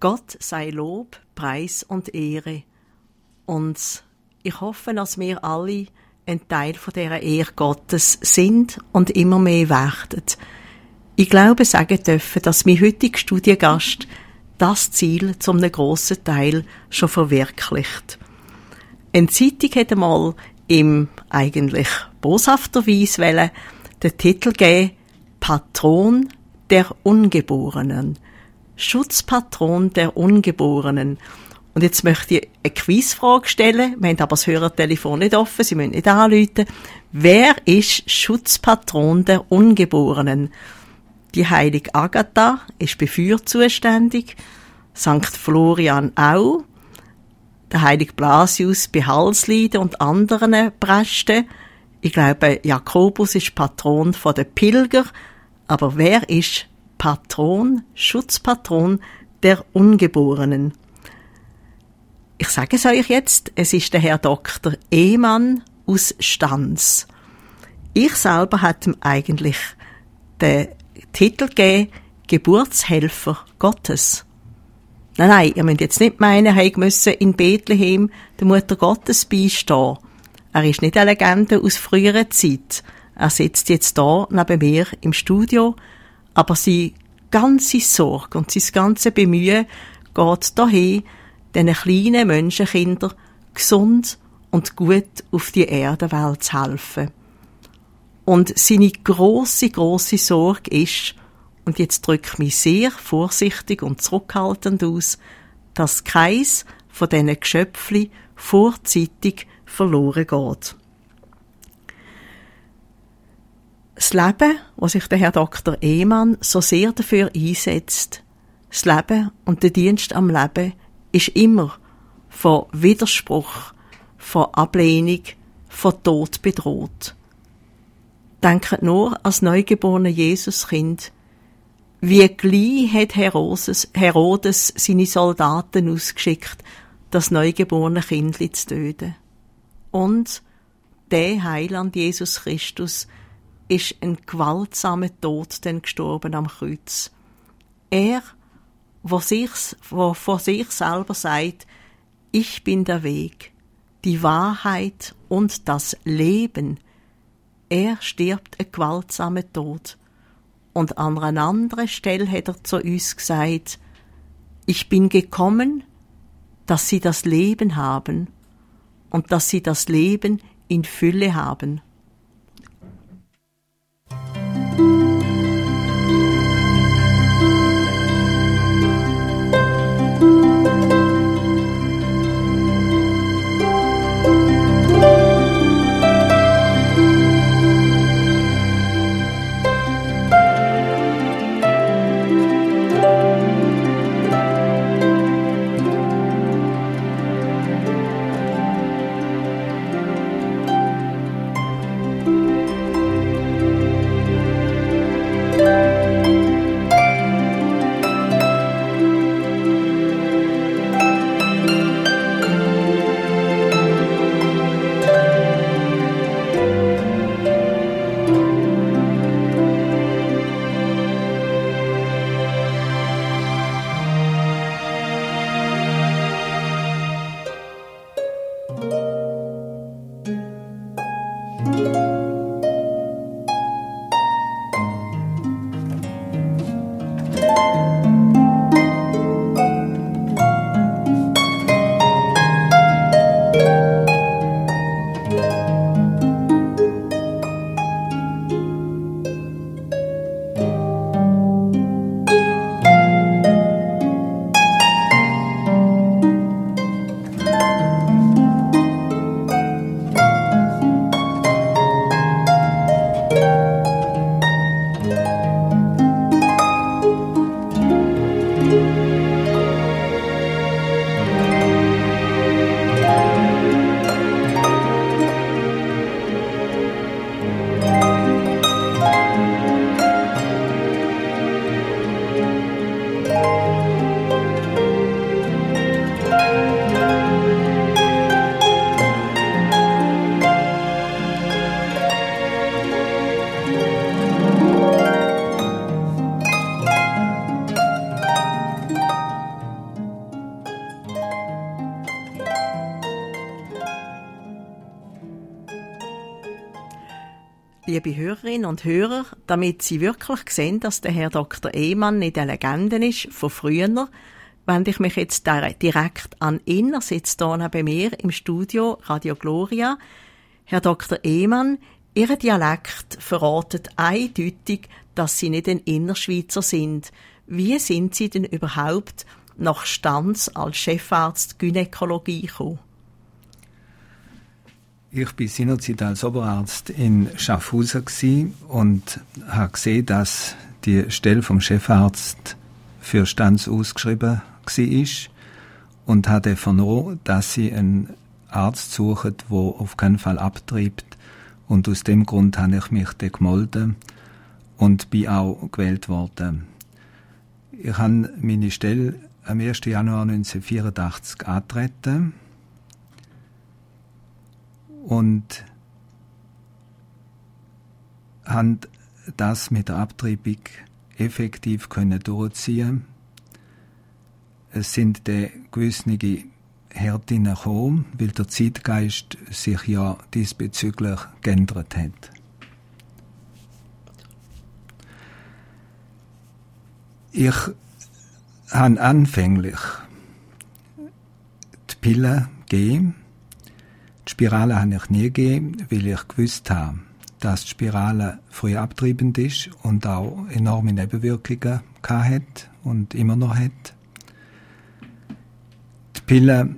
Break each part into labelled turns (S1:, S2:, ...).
S1: Gott sei Lob, Preis und Ehre. Und ich hoffe, dass wir alle ein Teil von dieser Ehre Gottes sind und immer mehr werden. Ich glaube, sagen dürfen, dass mein heutiger Studiengast das Ziel zum einem grossen Teil schon verwirklicht. Eine Zeitung hat einmal im eigentlich boshafterweise den Titel geben Patron der Ungeborenen. Schutzpatron der Ungeborenen. Und jetzt möchte ich eine Quizfrage stellen. Wir haben aber das Hörertelefon nicht offen, Sie müssen nicht anrufen. Wer ist Schutzpatron der Ungeborenen? Die heilige Agatha ist für Feuer zuständig, St. Florian auch, der heilige Blasius bei Halsleiden und anderen Prästen. Ich glaube, Jakobus ist Patron der Pilger. Aber wer ist Patron, Schutzpatron der Ungeborenen? Ich sage es euch jetzt, es ist der Herr Dr. Ehmann aus Stanz. Ich selber hatte ihm eigentlich den Titel gegeben, Geburtshelfer Gottes. Nein, nein, ihr müsst jetzt nicht meinen, er müsse in Bethlehem der Mutter Gottes beistehen. Er ist nicht eine Legende aus früherer Zeit. Er sitzt jetzt da neben mir im Studio, aber seine ganze Sorge und sein ganze Bemühen geht dahin, diesen kleinen Menschenkindern gesund und gut auf die Erdenwelt zu helfen. Und seine große, große Sorge ist, und jetzt drücke ich mich sehr vorsichtig und zurückhaltend aus, dass keins von diesen Geschöpfchen vorzeitig verloren geht. Das Leben, was sich der Herr Dr. Ehmann so sehr dafür einsetzt, das Leben und der Dienst am Leben ist immer von Widerspruch, von Ablehnung, von Tod bedroht. Denkt nur als neugeborene Jesuskind. Wie gleich hat Herodes, Herodes seine Soldaten ausgeschickt, das neugeborene Kind zu töten. Und der Heiland Jesus Christus ist ein gewaltsamer Tod denn gestorben am Kreuz. Er, wo, sich, wo vor sich selber sagt, ich bin der Weg, die Wahrheit und das Leben, er stirbt ein gewaltsamer Tod. Und an einer anderen Stelle hat er zu uns gesagt, ich bin gekommen, dass sie das Leben haben und dass sie das Leben in Fülle haben. thank you liebe Hörerinnen und Hörer, damit Sie wirklich sehen, dass der Herr Dr. Ehmann nicht eine Legende ist von früher, wende ich mich jetzt direkt an ihn. Er sitzt hier bei mir im Studio Radio Gloria. Herr Dr. Ehmann, Ihr Dialekt verratet eindeutig, dass Sie nicht ein Innerschweizer sind. Wie sind Sie denn überhaupt nach Stanz als Chefarzt Gynäkologie gekommen?
S2: Ich bin seinerzeit als Oberarzt in Schaffhausen und habe gesehen, dass die Stelle vom Chefarzt für Stanz ausgeschrieben war und habe vernommen, dass sie einen Arzt suchen, der auf keinen Fall abtreibt. Und aus dem Grund habe ich mich dann gemeldet und bin auch gewählt worden. Ich habe meine Stelle am 1. Januar 1984 antreten und haben das mit der Abtreibung effektiv können durchziehen. Es sind de gewisse Härten gekommen, weil der Zeitgeist sich ja diesbezüglich geändert hat. Ich habe anfänglich die Pille gegeben, die Spirale habe ich nie gegeben, weil ich gewusst habe, dass die Spirale früh abtreibend ist und auch enorme Nebenwirkungen hat und immer noch hat. Die Pille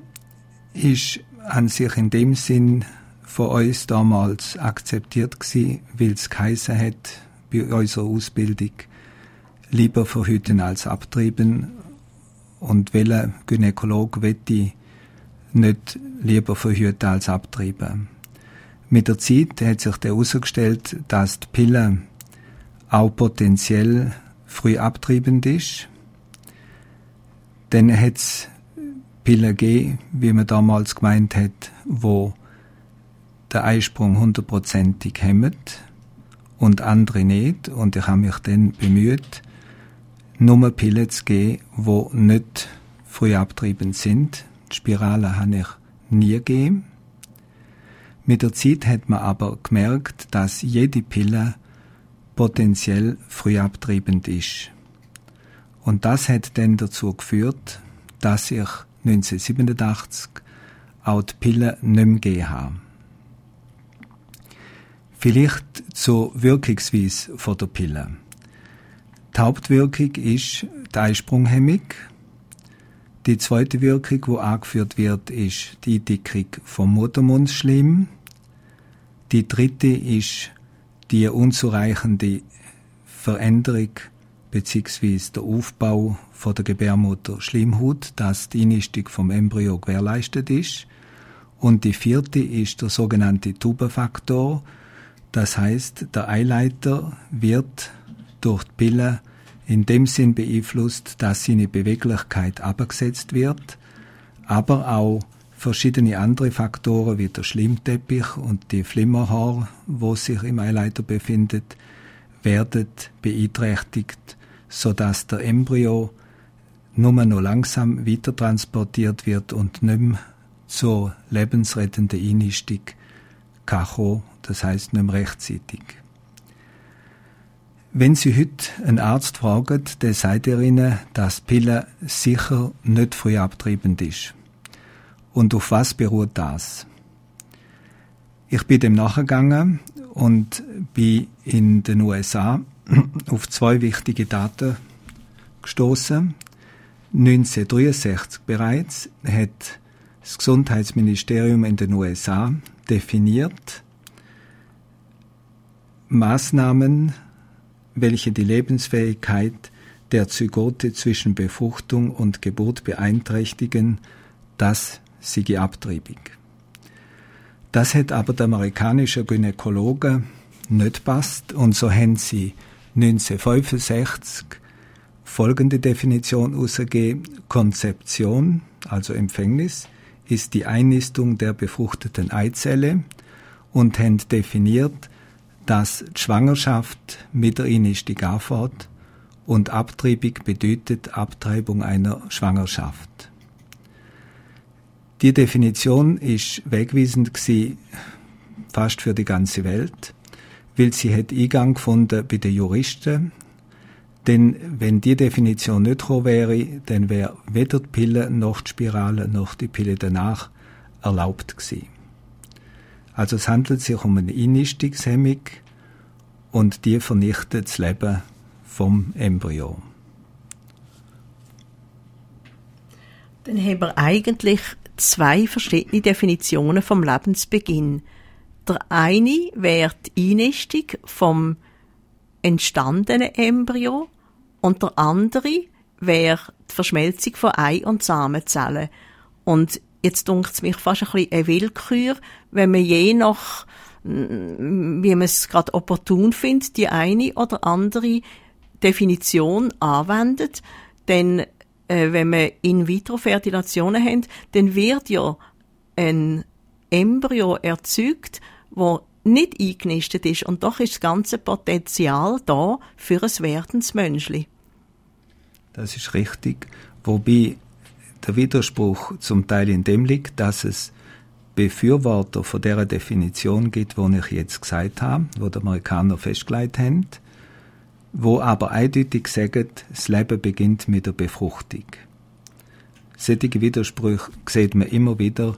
S2: ist an sich in dem Sinn von uns damals akzeptiert gewesen, weil es geheißen hat, bei unserer Ausbildung, lieber verhüten als abtreiben. Und welcher Gynäkolog wette nicht lieber verhüten als abtreiben. Mit der Zeit hat sich herausgestellt, dass die Pille auch potenziell früh abtreibend ist. Dann hat es Pillen gegeben, wie man damals gemeint hat, wo der Eisprung hundertprozentig hemmt und andere nicht. Und ich habe mich dann bemüht, nur Pillen zu geben, die nicht früh abtreibend sind. Spirale habe ich nie gegeben. Mit der Zeit hat man aber gemerkt, dass jede Pille potenziell früh abtreibend ist. Und das hat dann dazu geführt, dass ich 1987 auch die Pille nicht mehr gegeben habe. Vielleicht zur Wirkungsweise der Pille. Die Hauptwirkung ist die Eisprunghemmung, die zweite Wirkung, die angeführt wird, ist die Eindickung vom Muttermundsschleim. Die dritte ist die unzureichende Veränderung bzw. der Aufbau von der Gebärmutter Schleimhaut, dass die Einnistung vom Embryo gewährleistet ist. Und die vierte ist der sogenannte Tubenfaktor. Das heißt, der Eileiter wird durch die Pille in dem Sinn beeinflusst, dass seine Beweglichkeit abgesetzt wird, aber auch verschiedene andere Faktoren wie der Schlimmteppich und die Flimmerhaar, wo sich im Eileiter befindet, werden beeinträchtigt, so dass der Embryo nur noch langsam weiter transportiert wird und nicht mehr zur lebensrettenden Einnistung kann das heißt nicht mehr rechtzeitig. Wenn Sie heute einen Arzt fragen, der sagt er Ihnen, dass Pille sicher nicht früh abtreibend ist. Und auf was beruht das? Ich bin dem nachgegangen und bin in den USA auf zwei wichtige Daten gestoßen. 1963 bereits hat das Gesundheitsministerium in den USA definiert Maßnahmen welche die Lebensfähigkeit der Zygote zwischen Befruchtung und Geburt beeinträchtigen, das sei abtriebig. Das hat aber der amerikanische Gynäkologe nicht passt und so haben sie 1965 folgende Definition ausgegeben. Konzeption, also Empfängnis, ist die Einnistung der befruchteten Eizelle und haben definiert, dass die Schwangerschaft mit der Einnistung anfängt und Abtreibung bedeutet Abtreibung einer Schwangerschaft. Die Definition ist wegweisend fast für die ganze Welt, weil sie hat Eingang gefunden bei den Juristen. Denn wenn die Definition nicht gekommen wäre, dann wäre weder die Pille noch die Spirale noch die Pille danach erlaubt gewesen. Also es handelt sich um eine Einnistungshemmung und die vernichtet das Leben vom Embryo.
S1: Dann haben wir eigentlich zwei verschiedene Definitionen vom Lebensbeginn. Der eine wäre die Einnistung vom entstandenen Embryo und der andere wäre die Verschmelzung von Ei- und Samenzellen. Und jetzt dunkt es mich fast ein bisschen eine Willkür, wenn man je nach, mm, wie man es gerade opportun findet, die eine oder andere Definition anwendet, denn äh, wenn wir In-vitro-Fertilationen haben, dann wird ja ein Embryo erzeugt, wo nicht eingenistet ist und doch ist das ganze Potenzial da für ein werdendes Menschli.
S2: Das ist richtig, wobei der Widerspruch zum Teil in dem liegt, dass es Befürworter von der Definition gibt, die ich jetzt gesagt habe, wo die Amerikaner festgelegt haben, wo aber eindeutig sagen, das Leben beginnt mit der Befruchtung. Solche Widersprüche sieht man immer wieder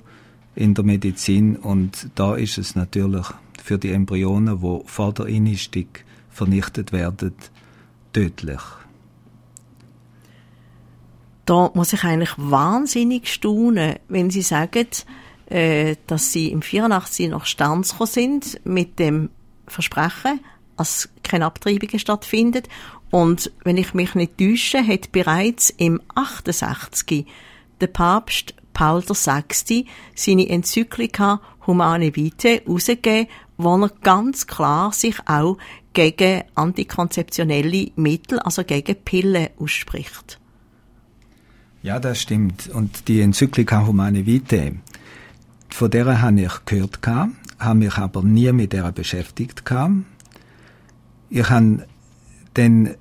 S2: in der Medizin und da ist es natürlich für die Embryonen, wo vor der Einnistung vernichtet werden, tödlich.
S1: Da muss ich eigentlich wahnsinnig staunen, wenn Sie sagen, äh, dass Sie im 84 nach Stanz sind mit dem Versprechen, dass keine Abtreibungen stattfindet. Und wenn ich mich nicht täusche, hat bereits im 68 der Papst Paul VI. seine Enzyklika Humane Vitae herausgegeben, wo er ganz klar sich auch gegen antikonzeptionelle Mittel, also gegen Pillen ausspricht.
S2: Ja, das stimmt. Und die Enzyklika Humane Vitae, von der habe ich gehört, habe mich aber nie mit der beschäftigt. Ich habe dann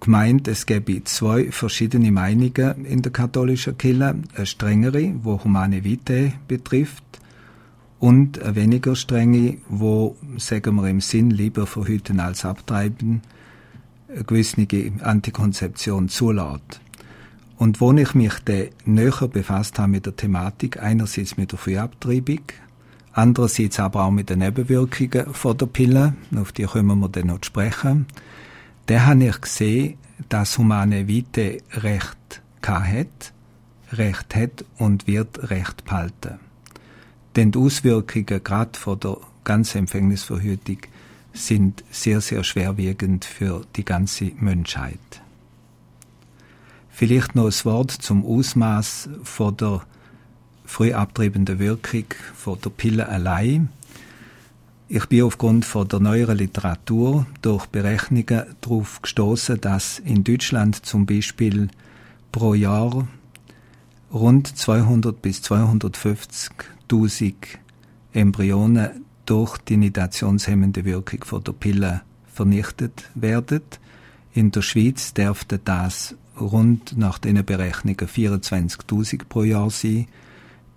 S2: gemeint, es gäbe zwei verschiedene Meinungen in der katholischen Kirche. Eine strengere, wo Humane Vitae betrifft, und eine weniger strenge, wo, sagen wir im Sinn, lieber verhüten als abtreiben, eine gewisse Antikonzeption zulässt. Und wo ich mich dann näher befasst habe mit der Thematik, einerseits mit der Frühabtreibung, andererseits aber auch mit den Nebenwirkungen von der Pille, auf die können wir dann noch sprechen, da habe ich gesehen, dass Humane Vitae Recht hat, Recht hat und wird Recht behalten. Denn die Auswirkungen gerade von der Ganzempfängnisverhütung sind sehr, sehr schwerwiegend für die ganze Menschheit. Vielleicht noch ein Wort zum Ausmaß von der früh abtreibenden Wirkung von der Pille allein. Ich bin aufgrund von der neueren Literatur durch Berechnungen darauf gestoßen, dass in Deutschland zum Beispiel pro Jahr rund 200 bis 250.000 Embryonen durch die nidationshemmende Wirkung von der Pille vernichtet werden. In der Schweiz dürfte das rund nach den Berechnungen 24.000 pro Jahr sein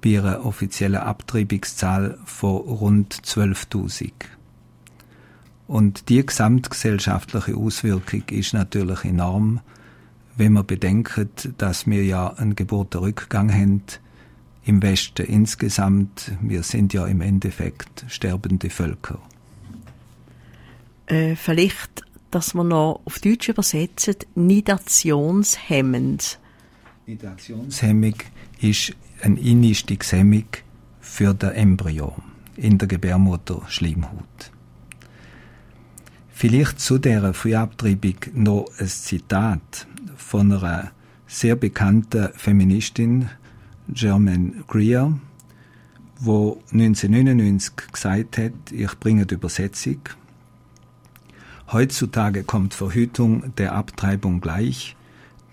S2: bei einer offiziellen Abtreibungszahl von rund 12.000. Und die gesamtgesellschaftliche Auswirkung ist natürlich enorm, wenn man bedenkt, dass wir ja einen Geburtenrückgang haben im Westen insgesamt. Wir sind ja im Endeffekt sterbende Völker.
S1: Äh, vielleicht, dass man noch auf Deutsch übersetzen, nidationshemmend.
S2: Nidationshemmung ist eine Einnistungshemmung für den Embryo in der Gebärmutter-Schleimhaut. Vielleicht zu der Frühabtreibung noch ein Zitat von einer sehr bekannten Feministin, Germaine Greer, wo 1999 gesagt hat, ich bringe die Übersetzung. Heutzutage kommt Verhütung der Abtreibung gleich,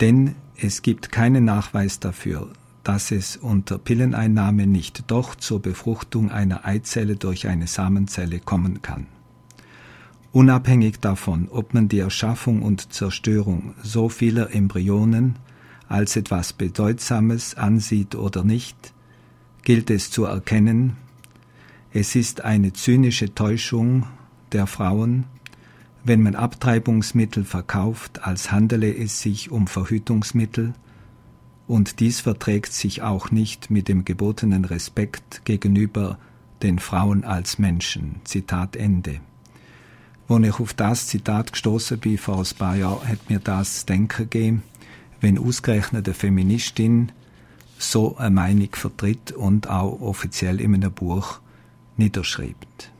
S2: denn es gibt keinen Nachweis dafür, dass es unter Pilleneinnahme nicht doch zur Befruchtung einer Eizelle durch eine Samenzelle kommen kann. Unabhängig davon, ob man die Erschaffung und Zerstörung so vieler Embryonen als etwas Bedeutsames ansieht oder nicht, gilt es zu erkennen, es ist eine zynische Täuschung, der Frauen, wenn man Abtreibungsmittel verkauft, als handele es sich um Verhütungsmittel, und dies verträgt sich auch nicht mit dem gebotenen Respekt gegenüber den Frauen als Menschen. Zitat Ende. Wo ich auf das Zitat gestoßen bin vor ein paar Jahren, hat mir das Denken gegeben, wenn ausgerechnet eine Feministin so eine Meinung vertritt und auch offiziell in einem Buch niederschreibt.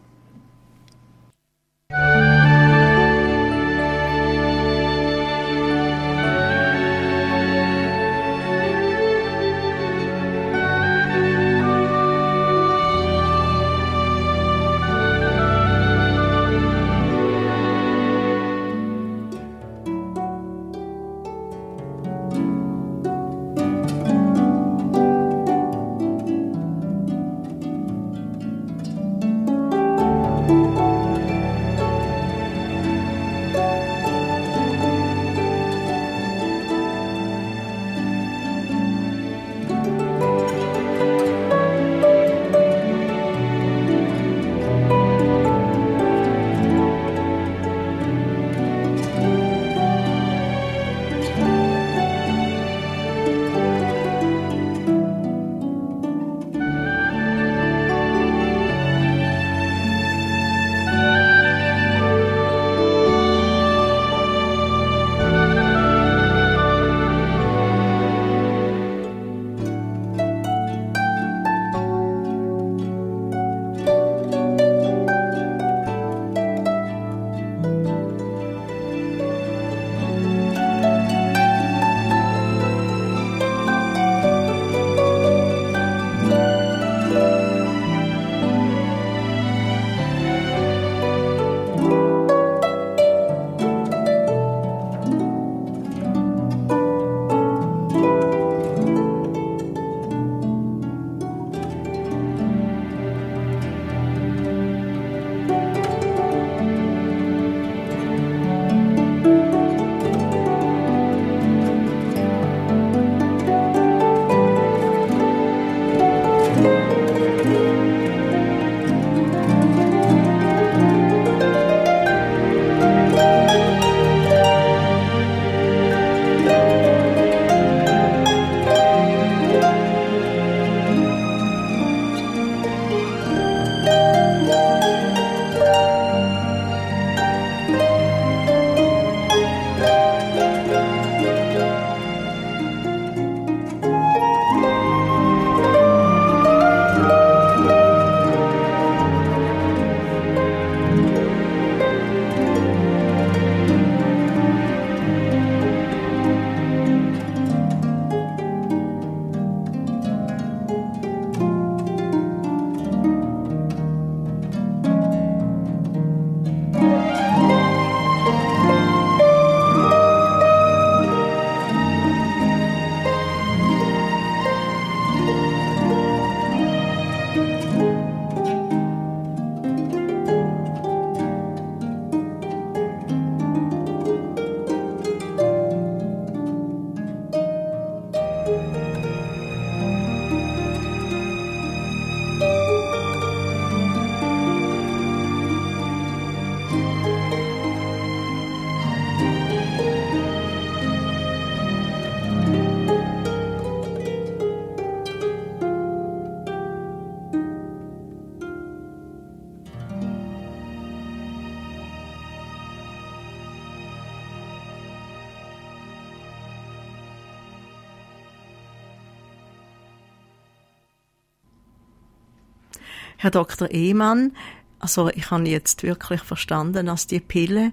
S1: Herr Dr. Ehmann, also ich habe jetzt wirklich verstanden, dass die Pille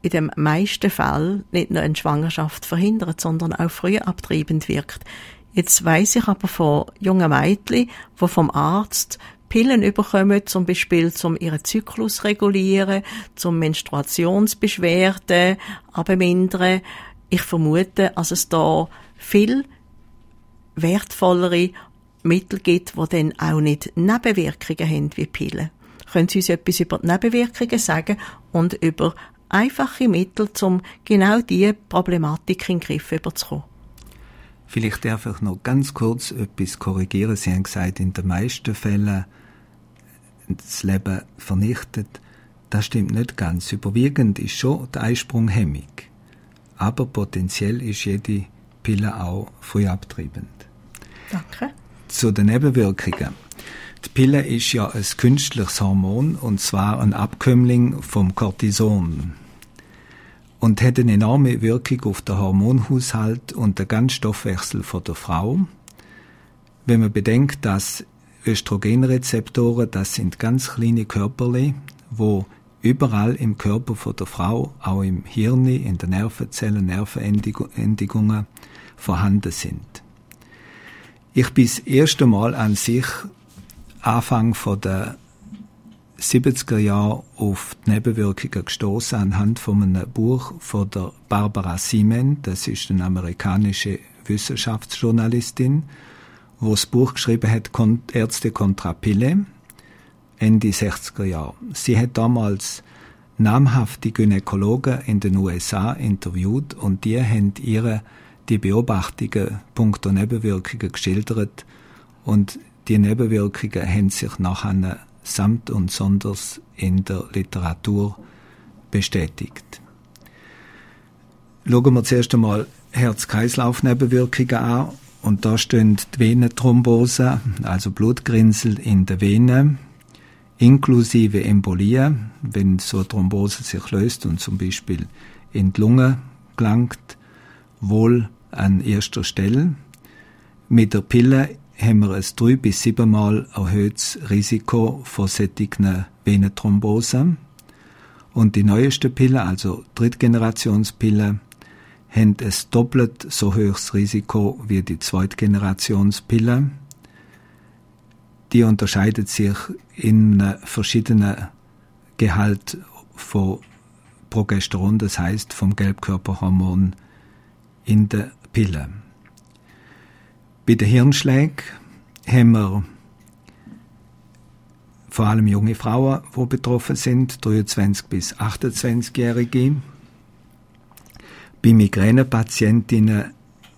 S1: in den meisten Fällen nicht nur eine Schwangerschaft verhindert, sondern auch früh abtreibend wirkt. Jetzt weiß ich aber von jungen Mädchen, die vom Arzt Pillen überkommen, zum Beispiel zum ihren Zyklus regulieren, zum Menstruationsbeschwerden abmindern. Ich vermute, dass es da viel wertvollere Mittel gibt, die dann auch nicht Nebenwirkungen haben wie Pillen. Können Sie uns etwas über die Nebenwirkungen sagen und über einfache Mittel, um genau diese Problematik in den Griff zu bekommen?
S2: Vielleicht darf ich noch ganz kurz etwas korrigieren. Sie haben gesagt, in den meisten Fällen das Leben vernichtet. das stimmt nicht ganz. Überwiegend ist schon die Eisprunghemmung. Aber potenziell ist jede Pille auch frühabtreibend.
S1: Danke.
S2: Zu den Nebenwirkungen. Die Pille ist ja ein künstliches Hormon und zwar ein Abkömmling vom Cortison und hat eine enorme Wirkung auf den Hormonhaushalt und den ganzen Stoffwechsel der Frau. Wenn man bedenkt, dass Östrogenrezeptoren, das sind ganz kleine Körperli, wo überall im Körper von der Frau, auch im Hirn, in den Nervenzellen, Nervenendigungen vorhanden sind. Ich bin das erste Mal an sich Anfang der 70er Jahre auf die Nebenwirkungen gestoßen anhand von einem Buch von der Barbara Siemen, das ist eine amerikanische Wissenschaftsjournalistin, wo das Buch geschrieben hat Ärzte kontra Pille Ende 60er Jahre. Sie hat damals namhafte Gynäkologen in den USA interviewt und die haben ihre die Beobachtungen punkto Nebenwirkungen geschildert und die Nebenwirkungen haben sich nachher samt und sonders in der Literatur bestätigt. Schauen wir zuerst einmal Herz-Kreislauf-Nebenwirkungen an. Und da stehen die Venenthrombose, also Blutgrinsel in der Vene, inklusive Embolie, wenn so eine Thrombose sich löst und zum Beispiel in die Lunge gelangt, wohl an erster Stelle. Mit der Pille haben wir ein drei- bis siebenmal erhöhtes Risiko von solchen Venenthrombosen. Und die neueste Pille, also Drittgenerationspille, haben ein doppelt so hohes Risiko wie die Zweitgenerationspille. Die unterscheidet sich in einem verschiedenen Gehalt von Progesteron, das heißt vom Gelbkörperhormon in der Pille. Bei den Hirnschlägen haben wir vor allem junge Frauen, die betroffen sind, 23 bis 28-Jährige. Bei Migränepatientinnen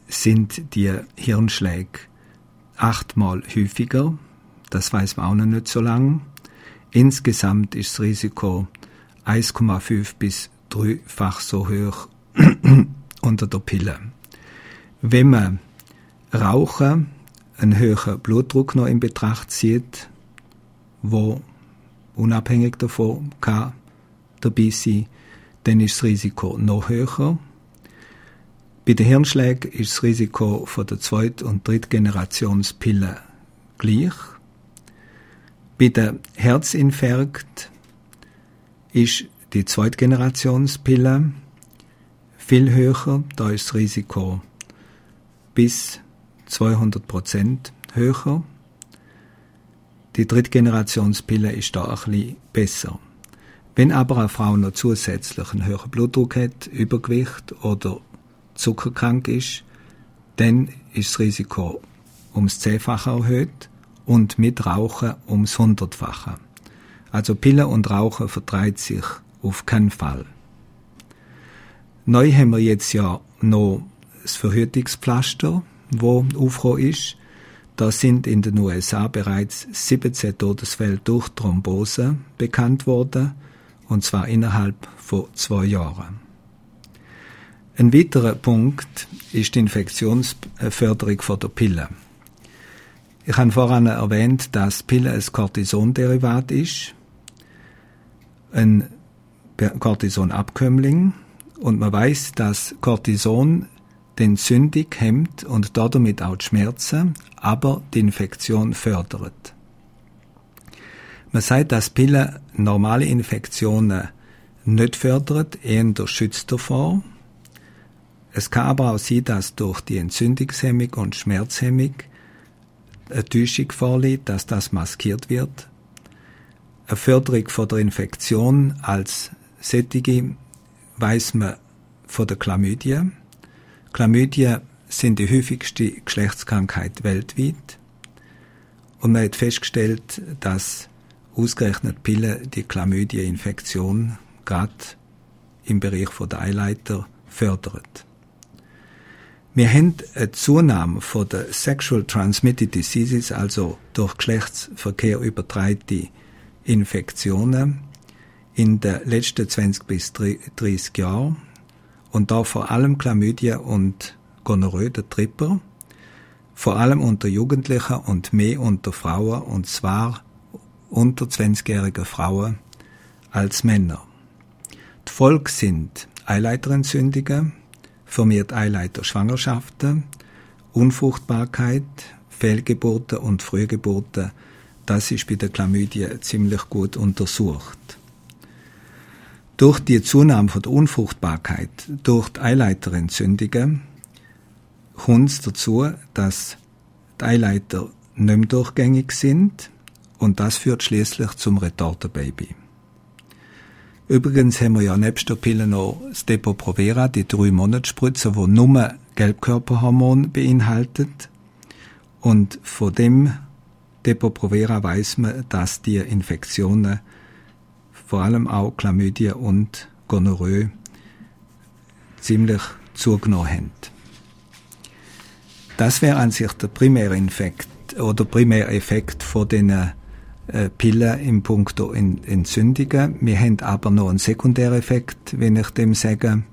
S2: sind die Hirnschläge achtmal häufiger. Das weiß man auch noch nicht so lange. Insgesamt ist das Risiko 1,5 bis dreifach so hoch unter der Pille. Wenn man Rauchen einen höheren Blutdruck noch in Betracht zieht, wo unabhängig davon kann dabei sein, dann ist das Risiko noch höher. Bei den Hirnschlägen ist das Risiko von der Zweit- und Drittgenerationspille gleich. Bei den Herzinfarkt ist die Zweitgenerationspille viel höher. Da ist das Risiko bis 200 Prozent höher. Die Drittgenerationspille ist da ein bisschen besser. Wenn aber eine Frau noch zusätzlich einen höheren Blutdruck hat, Übergewicht oder zuckerkrank ist, dann ist das Risiko ums Zehnfache erhöht und mit Rauchen ums Hundertfache. Also Pille und Rauchen vertreibt sich auf keinen Fall. Neu haben wir jetzt ja noch das Verhütungspflaster, wo aufgekommen ist. Da sind in den USA bereits 17 Todesfälle durch Thrombose bekannt worden, und zwar innerhalb von zwei Jahren. Ein weiterer Punkt ist die Infektionsförderung von der Pille. Ich habe voran erwähnt, dass Pille ein Cortisonderivat ist, ein Cortisonabkömmling, und man weiß, dass Cortison den Entzündung hemmt und damit auch die Schmerzen, aber die Infektion fördert. Man sagt, dass Pillen normale Infektionen nicht fördert, eher schützt davor. Es kann aber auch sein, dass durch die Entzündungshemmung und Schmerzhemmung eine Täuschung vorliegt, dass das maskiert wird. Eine Förderung von der Infektion als sättige weiß man von der Chlamydie. Chlamydien sind die häufigste Geschlechtskrankheit weltweit. Und man hat festgestellt, dass ausgerechnet Pillen die Chlamydie-Infektion gerade im Bereich der Eileiter fördert. Wir haben eine Zunahme von der Sexual Transmitted Diseases, also durch Geschlechtsverkehr übertreibte Infektionen, in den letzten 20 bis 30 Jahren und da vor allem Chlamydia und Gonorrhoe, der Tripper, vor allem unter Jugendlichen und mehr unter Frauen und zwar unter 20-jährigen Frauen als Männer. Die Folge sind Eileiterentzündungen, vermehrt Eileiterschwangerschaften, Unfruchtbarkeit, Fehlgeburten und Frühgeburten. Das ist bei der Chlamydie ziemlich gut untersucht. Durch die Zunahme von der Unfruchtbarkeit, durch die Eileiterentzündungen, kommt es dazu, dass die Eileiter nicht mehr durchgängig sind und das führt schließlich zum Retortenbaby. Übrigens haben wir ja nebst der Pille noch das Depo-Provera, die drei Monatsspritze, die nur Gelbkörperhormon beinhaltet. Und von dem Depo-Provera weiß man, dass die Infektionen, vor allem auch Chlamydie und Gonorrhoe, ziemlich zugenommen haben. Das wäre an sich der primäre Infekt oder primäre Effekt von den äh, Pillen im Punkto Entzündungen. Wir haben aber noch einen Sekundäreffekt, wenn ich dem sage.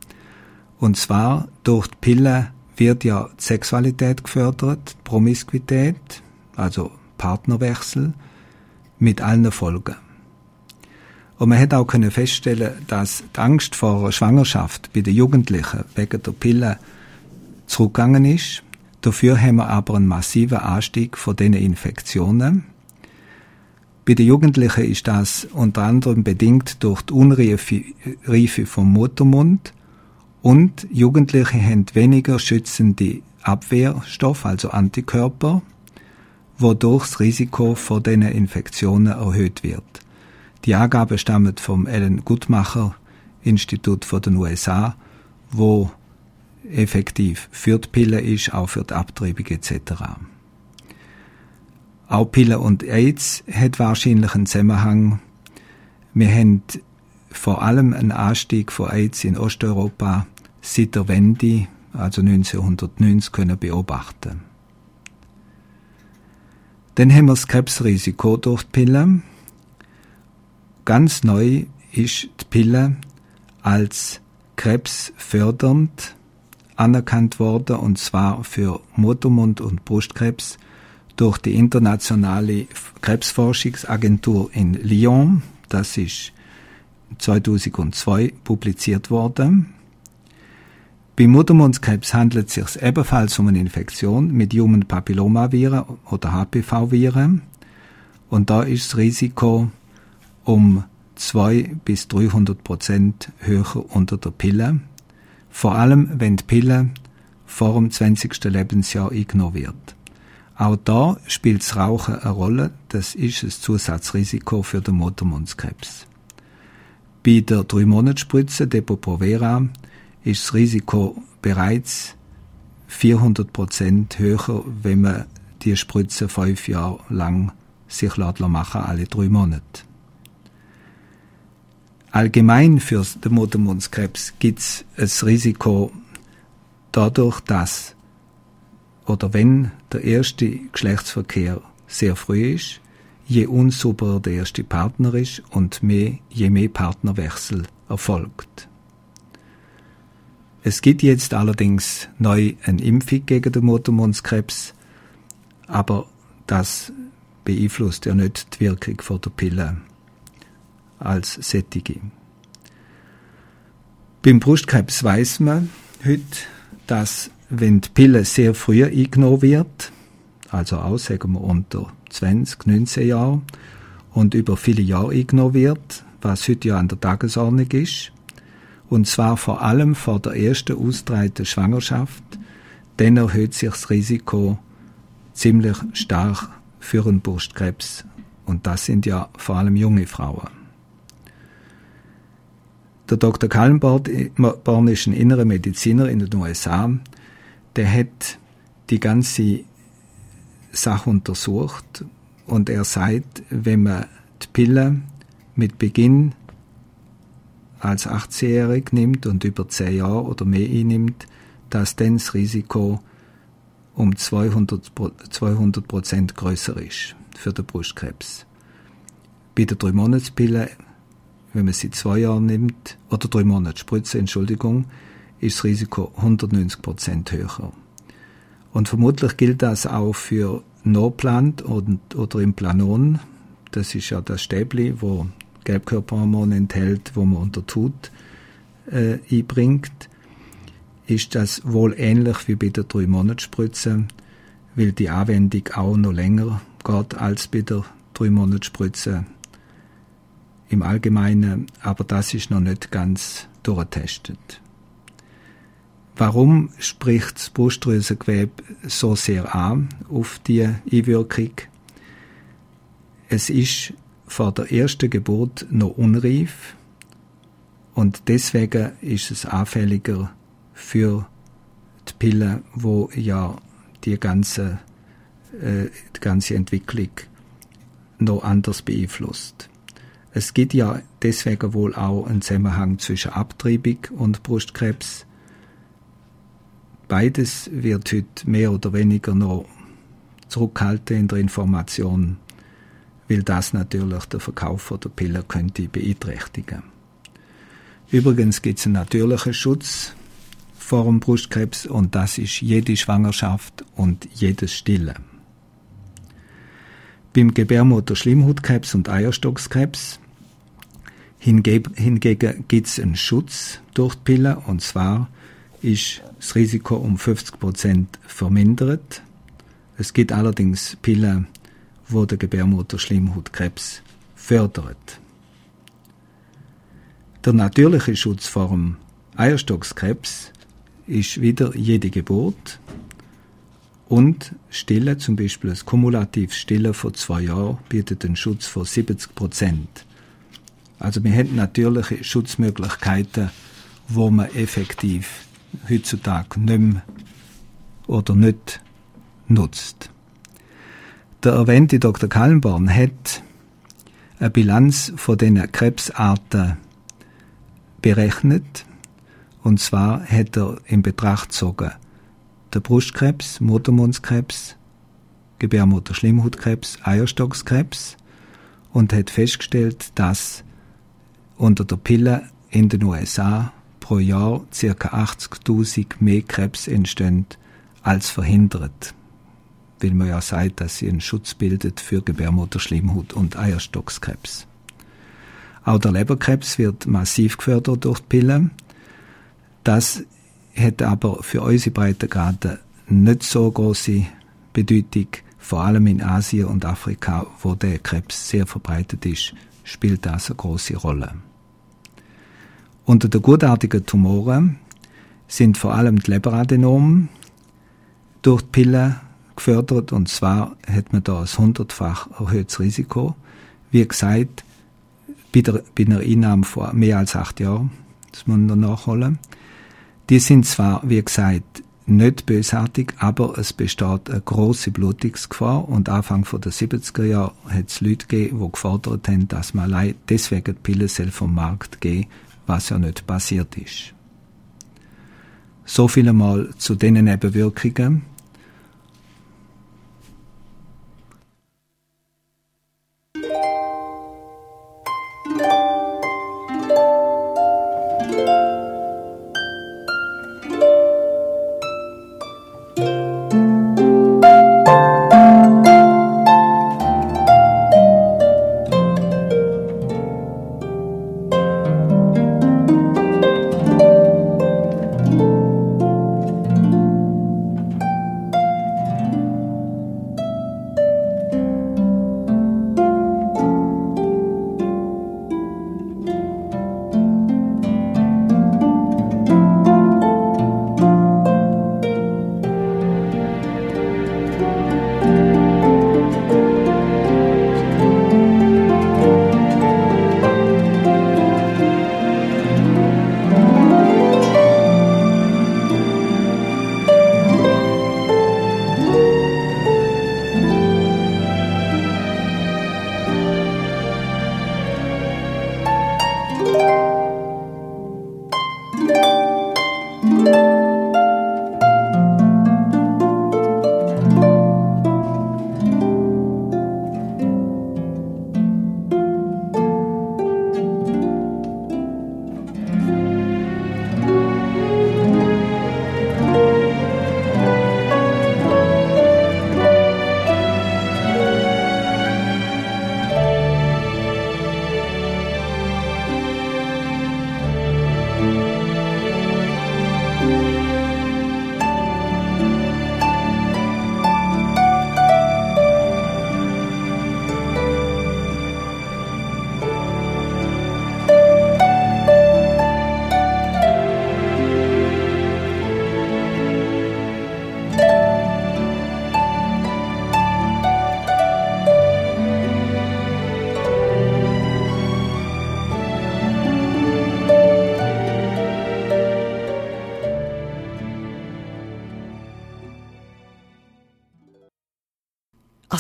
S2: Und zwar durch die Pille wird ja die Sexualität gefördert, Promiskuität, also Partnerwechsel, mit allen Folgen. Und man hat auch können feststellen, dass die Angst vor einer Schwangerschaft bei den Jugendlichen wegen der Pille zurückgegangen ist. Dafür haben wir aber einen massiven Anstieg von diesen Infektionen. Bei den Jugendlichen ist das unter anderem bedingt durch die Unreife vom Muttermund und Jugendliche haben weniger schützende Abwehrstoff, also Antikörper, wodurch das Risiko vor diesen Infektionen erhöht wird. Die Angabe stammt vom Ellen Gutmacher Institut von den USA, wo effektiv für die Pille ist, auch für die Abtreibung etc. Auch Pille und AIDS hat wahrscheinlich einen Zusammenhang. Wir haben vor allem einen Anstieg von AIDS in Osteuropa seit der Wende, also 1990, können beobachten. Dann haben wir das Krebsrisiko durch die Pille. Ganz neu ist die Pille als krebsfördernd anerkannt worden, und zwar für Muttermund- und Brustkrebs durch die internationale Krebsforschungsagentur in Lyon. Das ist 2002 publiziert worden. Bei Muttermundskrebs handelt es sich ebenfalls um eine Infektion mit Human Papillomaviren oder HPV-Viren. Und da ist das Risiko um 2 bis 300 Prozent höher unter der Pille. Vor allem, wenn die Pille vor dem 20. Lebensjahr wird. Auch da spielt das Rauchen eine Rolle. Das ist ein Zusatzrisiko für den Muttermundskrebs. Bei der 3-Monats-Spritze Depo-Provera ist das Risiko bereits 400 Prozent höher, wenn man die Spritze fünf Jahre lang sich machen alle drei Monate. Allgemein für den Muttermundskrebs gibt es ein Risiko dadurch, dass oder wenn der erste Geschlechtsverkehr sehr früh ist, je unsauberer der erste Partner ist und mehr, je mehr Partnerwechsel erfolgt. Es gibt jetzt allerdings neu eine Impfung gegen den Muttermundskrebs, aber das beeinflusst ja nicht die Wirkung von der Pille als Sättige. Beim Brustkrebs weiß man heute, dass wenn die Pille sehr früh eingenommen wird, also auch, sagen wir, unter 20, 19 Jahren, und über viele Jahre eingenommen wird, was heute ja an der Tagesordnung ist, und zwar vor allem vor der ersten ausgestreiten Schwangerschaft, dann erhöht sich das Risiko ziemlich stark für einen Brustkrebs. Und das sind ja vor allem junge Frauen. Der Dr. Kallenborn ist ein innerer Mediziner in den USA, der hat die ganze Sache untersucht und er sagt, wenn man die Pille mit Beginn als 18-jährig nimmt und über 10 Jahre oder mehr einnimmt, dass dann das Risiko um 200 Prozent größer ist für den Brustkrebs. Bei der 3-Monats-Pille wenn man sie zwei Jahre nimmt, oder drei Monate Spritze, Entschuldigung, ist das Risiko 190 Prozent höher. Und vermutlich gilt das auch für No-Plant oder im Planon. Das ist ja das Stäbli, wo Gelbkörperhormone enthält, wo man unter Tut äh, einbringt. Ist das wohl ähnlich wie bei der 3-Monats-Spritze, weil die Anwendung auch noch länger geht als bei der 3-Monats-Spritze im Allgemeinen, aber das ist noch nicht ganz durchgetestet. Warum spricht das Brustdrüsengewebe so sehr an auf die Einwirkung? Es ist vor der ersten Geburt noch unreif und deswegen ist es anfälliger für die Pille, wo ja die ganze, äh, die ganze Entwicklung noch anders beeinflusst. Es gibt ja deswegen wohl auch einen Zusammenhang zwischen Abtreibung und Brustkrebs. Beides wird heute mehr oder weniger noch zurückhalten in der Information, weil das natürlich der Verkauf der Pille könnte beeinträchtigen. Übrigens gibt es einen natürlichen Schutz vor dem Brustkrebs und das ist jede Schwangerschaft und jedes Stillen. Beim Gebärmutter-Schleimhautkrebs und Eierstockskrebs hingegen gibt es einen Schutz durch die Pille und zwar ist das Risiko um 50 Prozent vermindert. Es gibt allerdings Pillen, wo der Gebärmutter-Schleimhautkrebs fördert. Der natürliche Schutz vor dem Eierstockskrebs ist wieder jede Geburt und Stille, zum Beispiel das kumulativ Stille vor zwei Jahren, bietet einen Schutz von 70 Prozent. Also wir haben natürliche Schutzmöglichkeiten, wo man effektiv heutzutage nicht mehr oder nicht nutzt. Der erwähnte Dr. Kallenborn hat eine Bilanz von den Krebsarten berechnet. Und zwar hat er in Betracht gezogen der Brustkrebs, Muttermundskrebs, Gebärmutterschleimhautkrebs, Eierstockskrebs und hat festgestellt, dass unter der Pille in den USA pro Jahr ca. 80.000 mehr Krebs entstehen als verhindert. Weil man ja sagt, dass sie einen Schutz bildet für Gebärmutterschleimhaut und Eierstockskrebs. Auch der Leberkrebs wird massiv gefördert durch die Pille. Das hat aber für unsere Breitengrade nicht so große Bedeutung, vor allem in Asien und Afrika, wo der Krebs sehr verbreitet ist, spielt das eine große Rolle. Unter den gutartigen Tumoren sind vor allem die Leberadenomen durch die Pille gefördert und zwar hat man da ein hundertfach erhöhtes Risiko. Wie gesagt, bei, der, bei einer Einnahme vor mehr als acht Jahren, das muss man nachholen. Die sind zwar, wie gesagt, nicht bösartig, aber es besteht eine große Blutungsgefahr und Anfang der 70er Jahre hat es Leute gegeben, die gefordert haben, dass man allein deswegen die Pille vom Markt gehen, was ja nicht passiert ist. So viel einmal zu den Nebenwirkungen.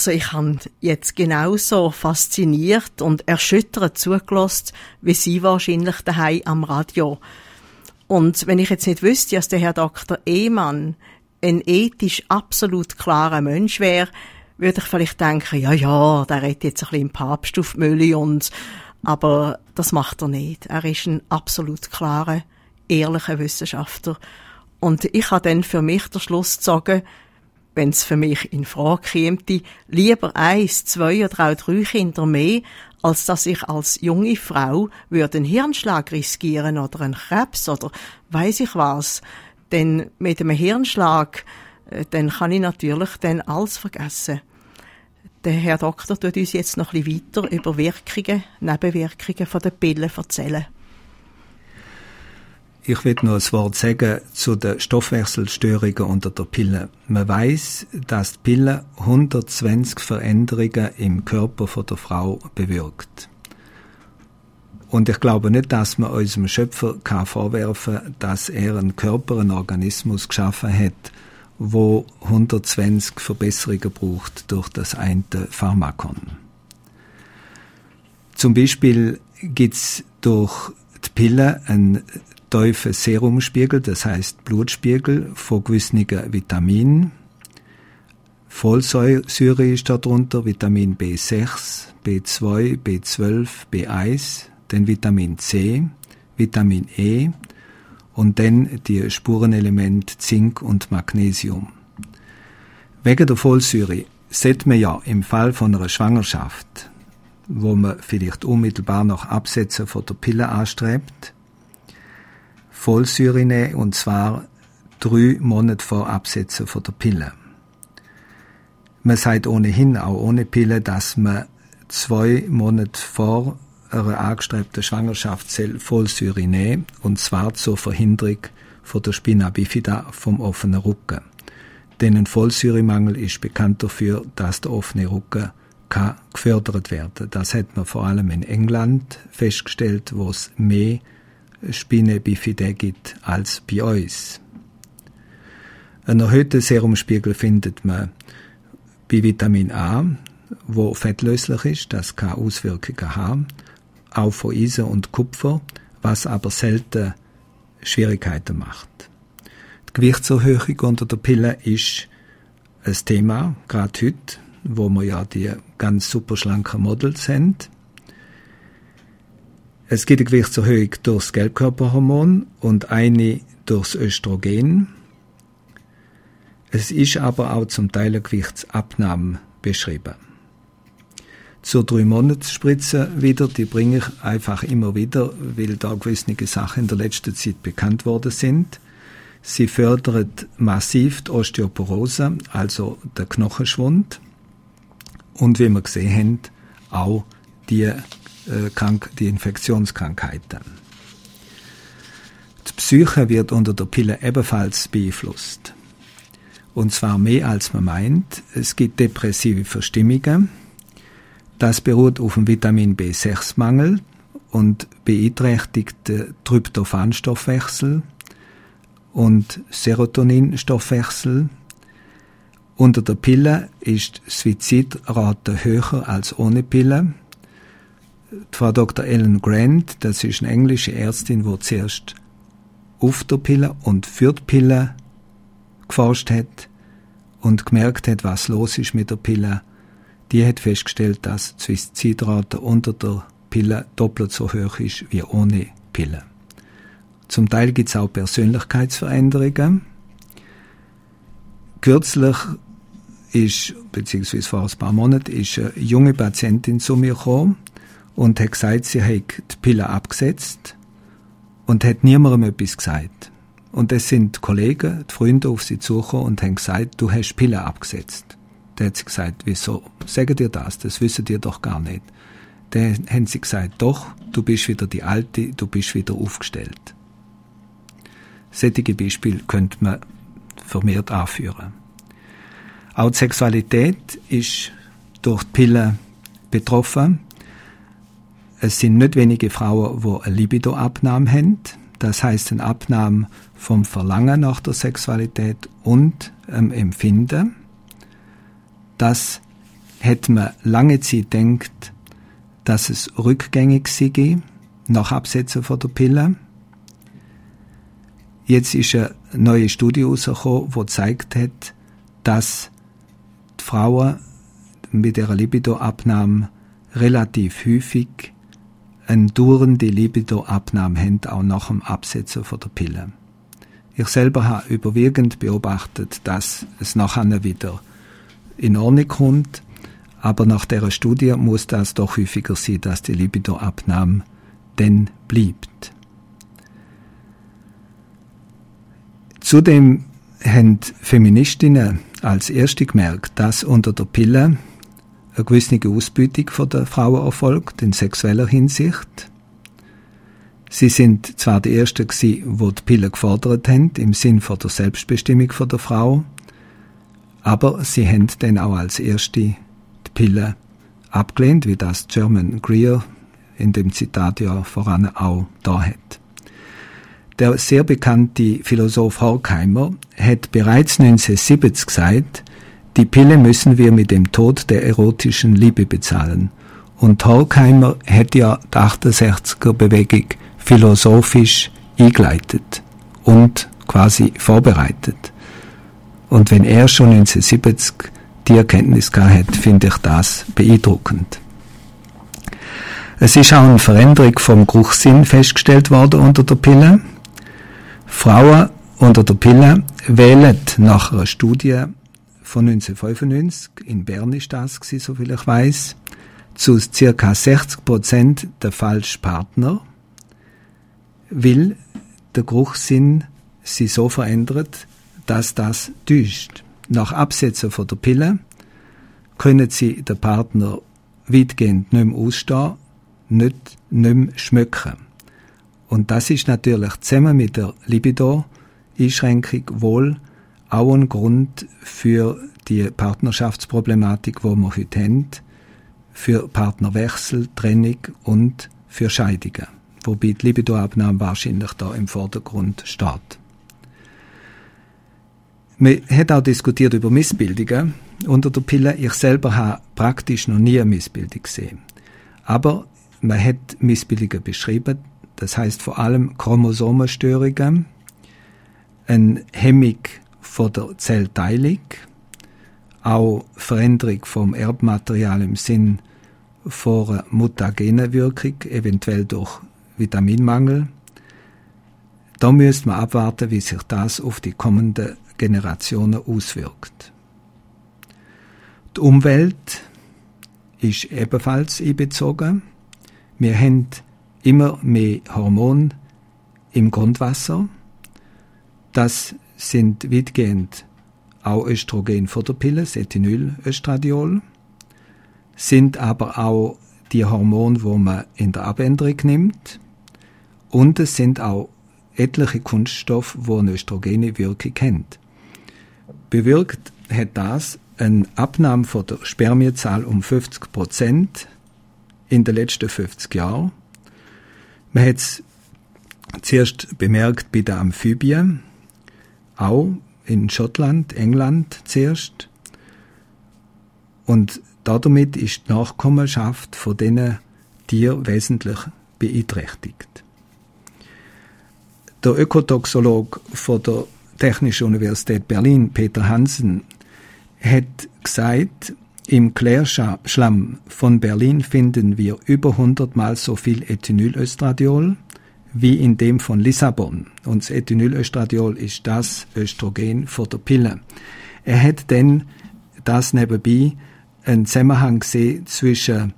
S1: Also ich habe jetzt genauso fasziniert und erschüttert zugelassen, wie Sie wahrscheinlich daheim am Radio. Und wenn ich jetzt nicht wüsste, dass der Herr Dr. Ehmann ein ethisch absolut klarer Mensch wäre, würde ich vielleicht denken, ja, ja, der redet jetzt ein bisschen im Papst auf Mülle und, aber das macht er nicht. Er ist ein absolut klarer, ehrlicher Wissenschaftler. Und ich habe dann für mich den Schluss gezogen, wenn es für mich in Frage käme, lieber eins, zwei oder auch drei Kinder mehr, als dass ich als junge Frau würde einen Hirnschlag riskieren oder einen Krebs oder weiß ich was. Denn mit einem Hirnschlag, äh, dann kann ich natürlich dann alles vergessen. Der Herr Doktor tut uns jetzt noch ein bisschen weiter über Wirkungen, Nebenwirkungen von der Pille erzählen.
S2: Ich will noch ein Wort sagen zu den Stoffwechselstörungen unter der Pille. Man weiß, dass die Pille 120 Veränderungen im Körper von der Frau bewirkt. Und ich glaube nicht, dass man unserem Schöpfer kann vorwerfen dass er einen Körper, einen Organismus geschaffen hat, wo 120 Verbesserungen braucht durch das eine Pharmakon. Zum Beispiel gibt's durch die Pille einen tiefen Serumspiegel, das heißt Blutspiegel von gewissen Vitaminen. Folsäure ist darunter, Vitamin B6, B2, B12, B1, dann Vitamin C, Vitamin E und dann die Spurenelemente Zink und Magnesium. Wegen der Folsäure sieht man ja im Fall von einer Schwangerschaft, wo man vielleicht unmittelbar nach Absetzen von der Pille anstrebt, Folsäure nehmen, und zwar drei Monate vor Absetzen von der Pille. Man sagt ohnehin auch ohne Pille, dass man zwei Monate vor einer angestrebten Schwangerschaft Folsäure nehmen, und zwar zur Verhinderung von der Spina bifida vom offenen Rücken. Denn ein Folsäuremangel ist bekannt dafür, dass der offene Rücken kann gefördert werden. Das hat man vor allem in England festgestellt, wo es mehr Spine bifide gibt als bei uns. Einen erhöhten Serumspiegel findet man bei Vitamin A, wo fettlöslich ist, das kann Auswirkungen haben, auch von Eisen und Kupfer, was aber selten Schwierigkeiten macht. Die Gewichtserhöhung unter der Pille ist ein Thema, gerade heute, wo wir ja die ganz super schlanken Models haben. Es gibt eine Gewichtserhöhung durch das Gelbkörperhormon und eine durch das Östrogen. Es ist aber auch zum Teil eine Gewichtsabnahme beschrieben. Zur drei Monatsspritze wieder, die bringe ich einfach immer wieder, weil da gewisse Sachen in der letzten Zeit bekannt worden sind. Sie fördert massiv die Osteoporose, also den Knochenschwund. Und wie wir gesehen haben, auch die die Infektionskrankheiten. Die Psyche wird unter der Pille ebenfalls beeinflusst. Und zwar mehr als man meint. Es gibt depressive Verstimmungen. Das beruht auf dem Vitamin B6-Mangel und beeinträchtigt den Tryptophanstoffwechsel und Serotoninstoffwechsel. Unter der Pille ist Suizidrate höher als ohne Pille. Frau Dr. Ellen Grant, das ist eine englische Ärztin, die zuerst auf der Pille und für die Pille geforscht hat und gemerkt hat, was los ist mit der Pille. Die hat festgestellt, dass die Suizidrate unter der Pille doppelt so hoch ist wie ohne Pille. Zum Teil gibt es auch Persönlichkeitsveränderungen. Kürzlich ist, beziehungsweise vor ein paar Monaten, ist eine junge Patientin zu mir gekommen, und hat gesagt, sie hat die Pille abgesetzt und hat niemandem etwas gesagt. Und es sind die Kollegen, die Freunde auf sie zugekommen und haben gesagt, du hast Pille abgesetzt. Da hat sie gesagt, wieso sagen dir das? Das wissen dir doch gar nicht. Dann haben sie gesagt, doch, du bist wieder die Alte, du bist wieder aufgestellt. Sättige Beispiele könnte man vermehrt anführen. Auch die Sexualität ist durch die Pille betroffen. Es sind nicht wenige Frauen, die eine Libidoabnahme haben. Das heißt, eine Abnahme vom Verlangen nach der Sexualität und ähm, Empfinden. Das hat man lange Zeit gedacht, dass es rückgängig sei nach Absetzen von der Pille. Jetzt ist eine neue Studie herausgekommen, die gezeigt hat, dass die Frauen mit ihrer Libidoabnahme relativ häufig eine dauernde Libidoabnahme haben, auch nach dem Absetzen von der Pille. Ich selber habe überwiegend beobachtet, dass es nachher wieder in Ordnung kommt, aber nach der Studie muss das doch häufiger sein, dass die Libidoabnahme denn bleibt. Zudem haben Feministinnen als erste gemerkt, dass unter der Pille eine gewisse Ausbeutung von der Frauen erfolgt, in sexueller Hinsicht. Sie sind zwar die Ersten gewesen, die die Pille gefordert haben, im Sinn von der Selbstbestimmung von der Frau, aber sie haben dann auch als Erste die Pille abgelehnt, wie das German Greer in dem Zitat ja voran auch da hat. Der sehr bekannte Philosoph Horkheimer hat bereits 1970 gesagt, die Pille müssen wir mit dem Tod der erotischen Liebe bezahlen. Und Horkheimer hat ja die 68er Bewegung philosophisch eingeleitet und quasi vorbereitet. Und wenn er schon 1970 die Erkenntnis gehabt hat, finde ich das beeindruckend. Es ist auch eine Veränderung vom Geruchssinn festgestellt worden unter der Pille. Frauen unter der Pille wählen nach einer Studie von 1995, in Bern ist das gewesen, soviel ich weiß, zu circa 60 Prozent der falschen Partner, weil der Geruchssinn sie so verändert, dass das täuscht. Nach Absetzen von der Pille können sie den Partner weitgehend nicht mehr ausstehen, nicht, nicht mehr schmücken. Und das ist natürlich zusammen mit der Libido-Einschränkung wohl auch ein Grund für die Partnerschaftsproblematik, wo wir heute haben, für Partnerwechsel, Trennung und für Scheidungen. Wobei die Libidoabnahme wahrscheinlich da im Vordergrund steht. Man hat auch diskutiert über Missbildungen unter der Pille. Ich selber habe praktisch noch nie eine Missbildung gesehen. Aber man hat Missbildungen beschrieben. Das heißt vor allem Chromosomenstörungen, eine Hemmung von der Zellteilung, auch Veränderung vom Erbmaterial im Sinn von einer mutagenen Wirkung, eventuell durch Vitaminmangel. Da müsste man abwarten, wie sich das auf die kommenden Generationen auswirkt. Die Umwelt ist ebenfalls einbezogen. Wir haben immer mehr Hormone im Grundwasser. Das sind weitgehend auch Östrogen von der Pille, das Ethinylöstradiol, sind aber auch die Hormone, wo man in der Abänderung nimmt. Und es sind auch etliche Kunststoffe, wo eine östrogene Wirkung haben. Bewirkt hat das eine Abnahme von der Spermiezahl um 50 Prozent in den letzten 50 Jahren. Man hat es zuerst bemerkt bei den Amphibien, auch in Schottland, England zuerst. Und damit ist die Nachkommenschaft von diesen Tieren wesentlich beeinträchtigt. Der Ökotoxolog von der Technischen Universität Berlin, Peter Hansen, hat gesagt, im Klärschlamm von Berlin finden wir über 100 Mal so viel Ethinylöstradiol wie in dem von Lissabon. Und das Ethinylöstradiol ist das Östrogen von der Pille. Er hat dann das nebenbei einen Zusammenhang gesehen zwischen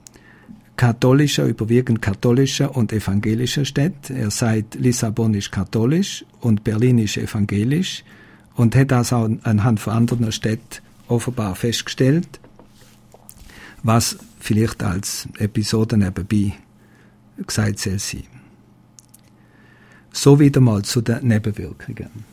S2: katholischer, überwiegend katholischer und evangelischer Städte. Er sagt, Lissabon ist katholisch und Berlin ist evangelisch und hat das auch anhand von anderen Städten offenbar festgestellt, was vielleicht als Episode nebenbei gesagt soll sein. So wieder mal zu den Nebenwirkungen.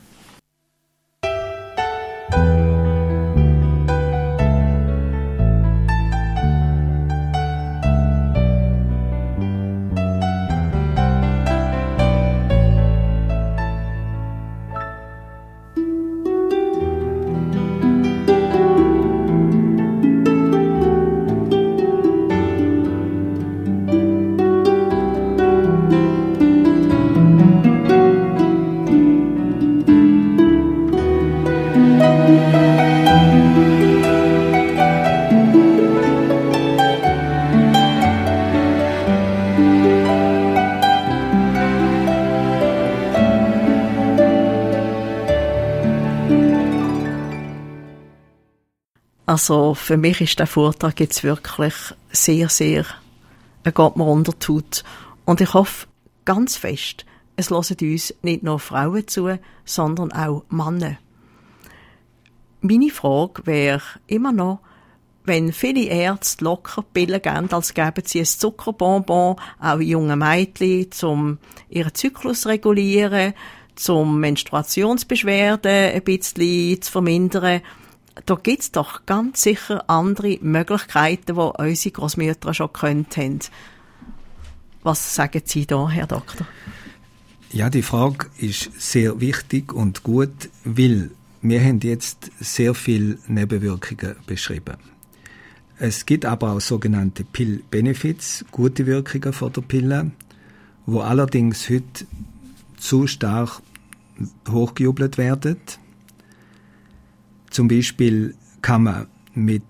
S1: Also für mich ist der Vortrag jetzt wirklich sehr, sehr, er geht mir unter die Haut. Und ich hoffe ganz fest, es hören uns nicht nur Frauen zu, sondern auch Männer. Meine Frage wäre immer noch, wenn viele Ärzte locker Pillen geben, als geben sie ein Zuckerbonbon auch jungen Mädchen, um ihren Zyklus zu regulieren, zum Menstruationsbeschwerden ein bisschen zu vermindern. Da gibt es doch ganz sicher andere Möglichkeiten, die unsere Großmütter schon gekannt haben. Was sagen Sie da, Herr Doktor?
S2: Ja, die Frage ist sehr wichtig und gut, weil wir haben jetzt sehr viele Nebenwirkungen beschrieben. Es gibt aber auch sogenannte Pill-Benefits, gute Wirkungen von der Pille, wo allerdings heute zu stark hochgejubelt werden. Zum Beispiel kann man mit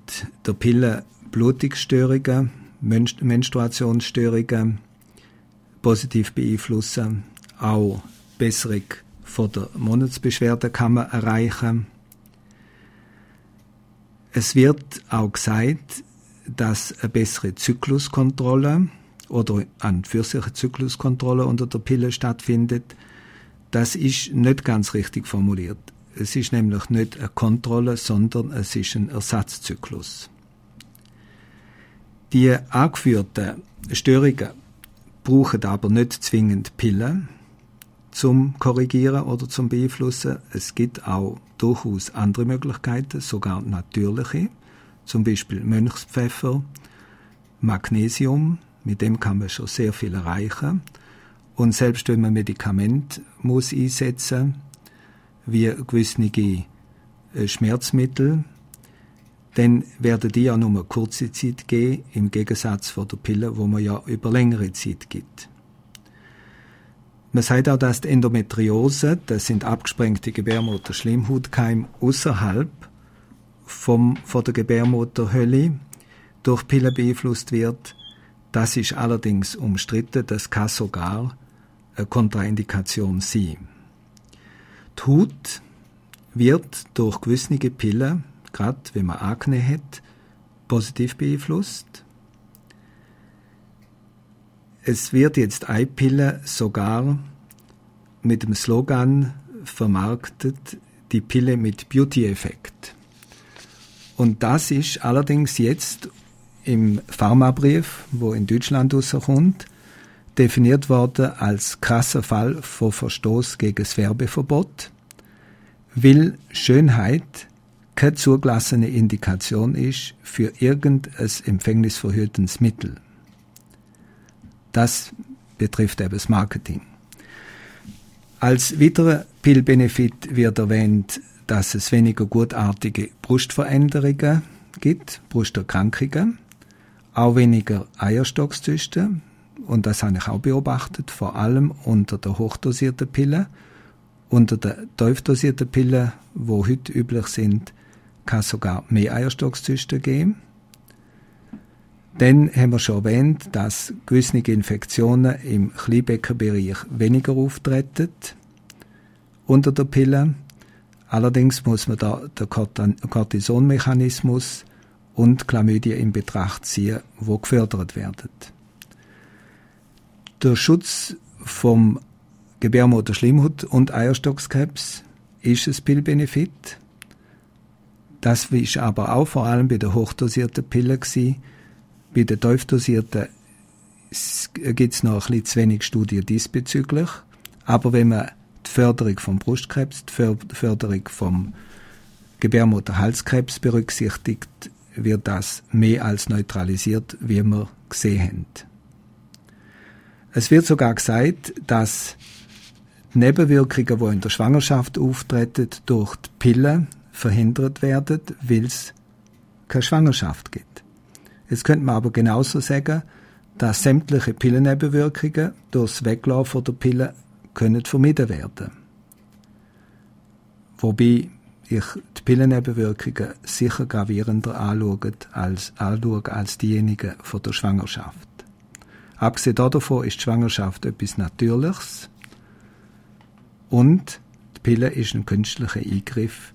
S2: der Pille Blutungsstörungen, Menstruationsstörungen positiv beeinflussen. Auch Besserung von der Monatsbeschwerde kann man erreichen. Es wird auch gesagt, dass eine bessere Zykluskontrolle oder an für sich eine Zykluskontrolle unter der Pille stattfindet. Das ist nicht ganz richtig formuliert. Es ist nämlich nicht eine Kontrolle, sondern es ist ein Ersatzzyklus. Die angeführten Störungen brauchen aber nicht zwingend Pillen zum Korrigieren oder zum Beeinflussen. Es gibt auch durchaus andere Möglichkeiten, sogar natürliche, zum Beispiel Mönchspfeffer, Magnesium, mit dem kann man schon sehr viel erreichen. Und selbst wenn man Medikamente muss einsetzen, wie gewisse äh, Schmerzmittel, dann werden die ja nur kurze Zeit gehen, im Gegensatz von der Pille, wo man ja über längere Zeit gibt. Man sagt auch, dass die Endometriose, das sind abgesprengte Gebärmutter Schleimhautkeim außerhalb vom, von der Gebärmutterhölle durch Pillen beeinflusst wird. Das ist allerdings umstritten, das kann sogar eine Kontraindikation sein. Haut wird durch gewisse Pillen, gerade wenn man Akne hat, positiv beeinflusst. Es wird jetzt eine Pille sogar mit dem Slogan vermarktet, die Pille mit Beauty-Effekt. Und das ist allerdings jetzt im Pharmabrief, wo in Deutschland rauskommt, definiert worden als krasser Fall von Verstoß gegen das Werbeverbot, weil Schönheit keine zugelassene Indikation ist für irgendein empfängnisverhütendes Mittel. Das betrifft eben das Marketing. Als weiterer Pillbenefit wird erwähnt, dass es weniger gutartige Brustveränderungen gibt, Brusterkrankungen, auch weniger Eierstockzyste, und das habe ich auch beobachtet, vor allem unter der hochdosierten Pille. Unter der tiefdosierten Pille, wo heute üblich sind, kann sogar mehr Eierstockzyste geben. Dann haben wir schon erwähnt, dass gewisse Infektionen im Kleinbeckenbereich weniger auftreten unter der Pille. Allerdings muss man da den Cortisonmechanismus und Chlamydien in Betracht ziehen, wo gefördert werden. Der Schutz vom Gebärmutter Schleimhaut und Eierstockskrebs ist ein Pillbenefit. Das war aber auch vor allem bei der hochdosierten Pille gewesen, bei den tiefdosierten gibt es noch ein bisschen zu wenig Studien diesbezüglich. Aber wenn man die Förderung vom Brustkrebs, die Förderung vom Gebärmutterhalskrebs berücksichtigt, wird das mehr als neutralisiert, wie wir gesehen haben. Es wird sogar gesagt, dass Nebenwirkungen, die in der Schwangerschaft auftreten, durch die Pille verhindert werden, weil es keine Schwangerschaft gibt. Jetzt könnte man aber genauso sagen, dass sämtliche Pillennebenwirkungen durchs Weglaufen der Pille können vermieden werden. Wobei ich die Pillennebenwirkungen sicher gravierender anschaue als, anschaue als diejenigen von der Schwangerschaft. Abgesehen davon ist die Schwangerschaft etwas Natürliches und die Pille ist ein künstlicher Eingriff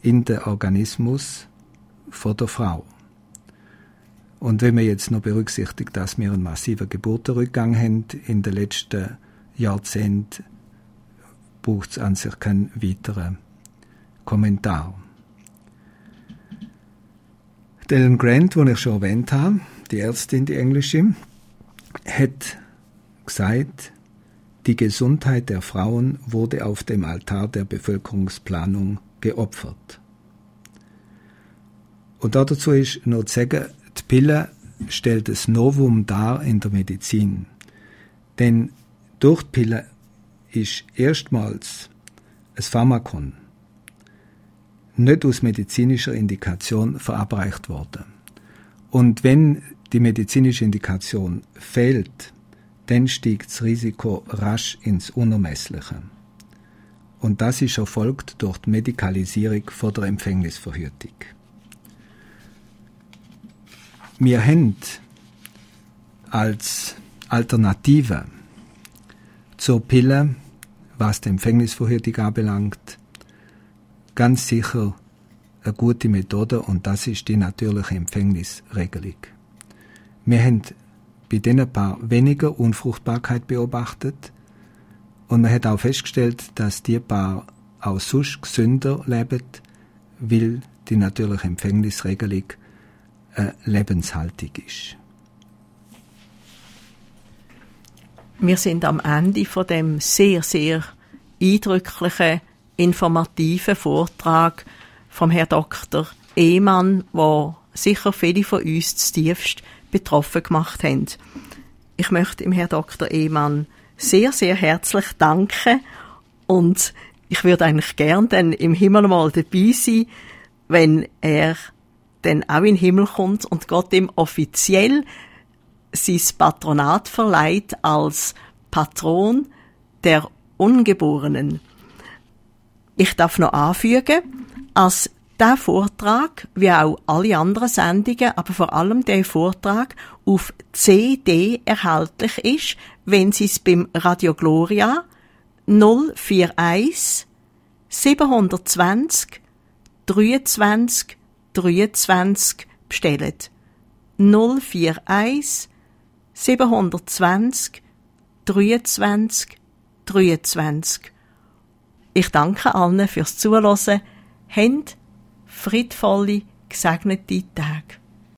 S2: in den Organismus der Frau. Und wenn man jetzt noch berücksichtigt, dass wir einen massiven Geburtenrückgang haben in den letzten Jahrzehnten, braucht es an sich keinen weiteren Kommentar. Ellen Grant, den ich schon erwähnt habe, die Ärztin, die englische, hat gesagt, die Gesundheit der Frauen wurde auf dem Altar der Bevölkerungsplanung geopfert. Und dazu ist nur zu sagen, die Pille stellt das Novum dar in der Medizin. Denn durch die Pille ist erstmals ein Pharmakon nicht aus medizinischer Indikation verabreicht worden. Und wenn die medizinische Indikation fehlt, dann steigt das Risiko rasch ins Unermessliche. Und das ist erfolgt durch die Medikalisierung vor der Empfängnisverhütung. Wir haben als Alternative zur Pille, was die Empfängnisverhütung anbelangt, ganz sicher eine gute Methode und das ist die natürliche Empfängnisregelung. Wir haben bei diesen Paar weniger Unfruchtbarkeit beobachtet und man hat auch festgestellt, dass die Paar auch sonst gesünder leben, weil die natürliche Empfängnisregelung äh, lebenshaltig ist.
S1: Wir sind am Ende von dem sehr, sehr eindrücklichen, informativen Vortrag vom Herrn Dr. Ehmann, wo sicher viele von uns zutiefst betroffen gemacht haben. Ich möchte dem Herrn Dr. Ehmann sehr, sehr herzlich danken und ich würde eigentlich gern dann im Himmel mal dabei sein, wenn er dann auch in den Himmel kommt und Gott ihm offiziell sein Patronat verleiht als Patron der Ungeborenen. Ich darf noch anfügen, als der Vortrag, wie auch alle anderen Sendungen, aber vor allem der Vortrag auf CD erhältlich ist, wenn Sie es beim Radio Gloria 041 720 23 23 bestellen. 041 720 23 23. Ich danke allen fürs Zuhören. Habt friedvolle, gesegnete Tage.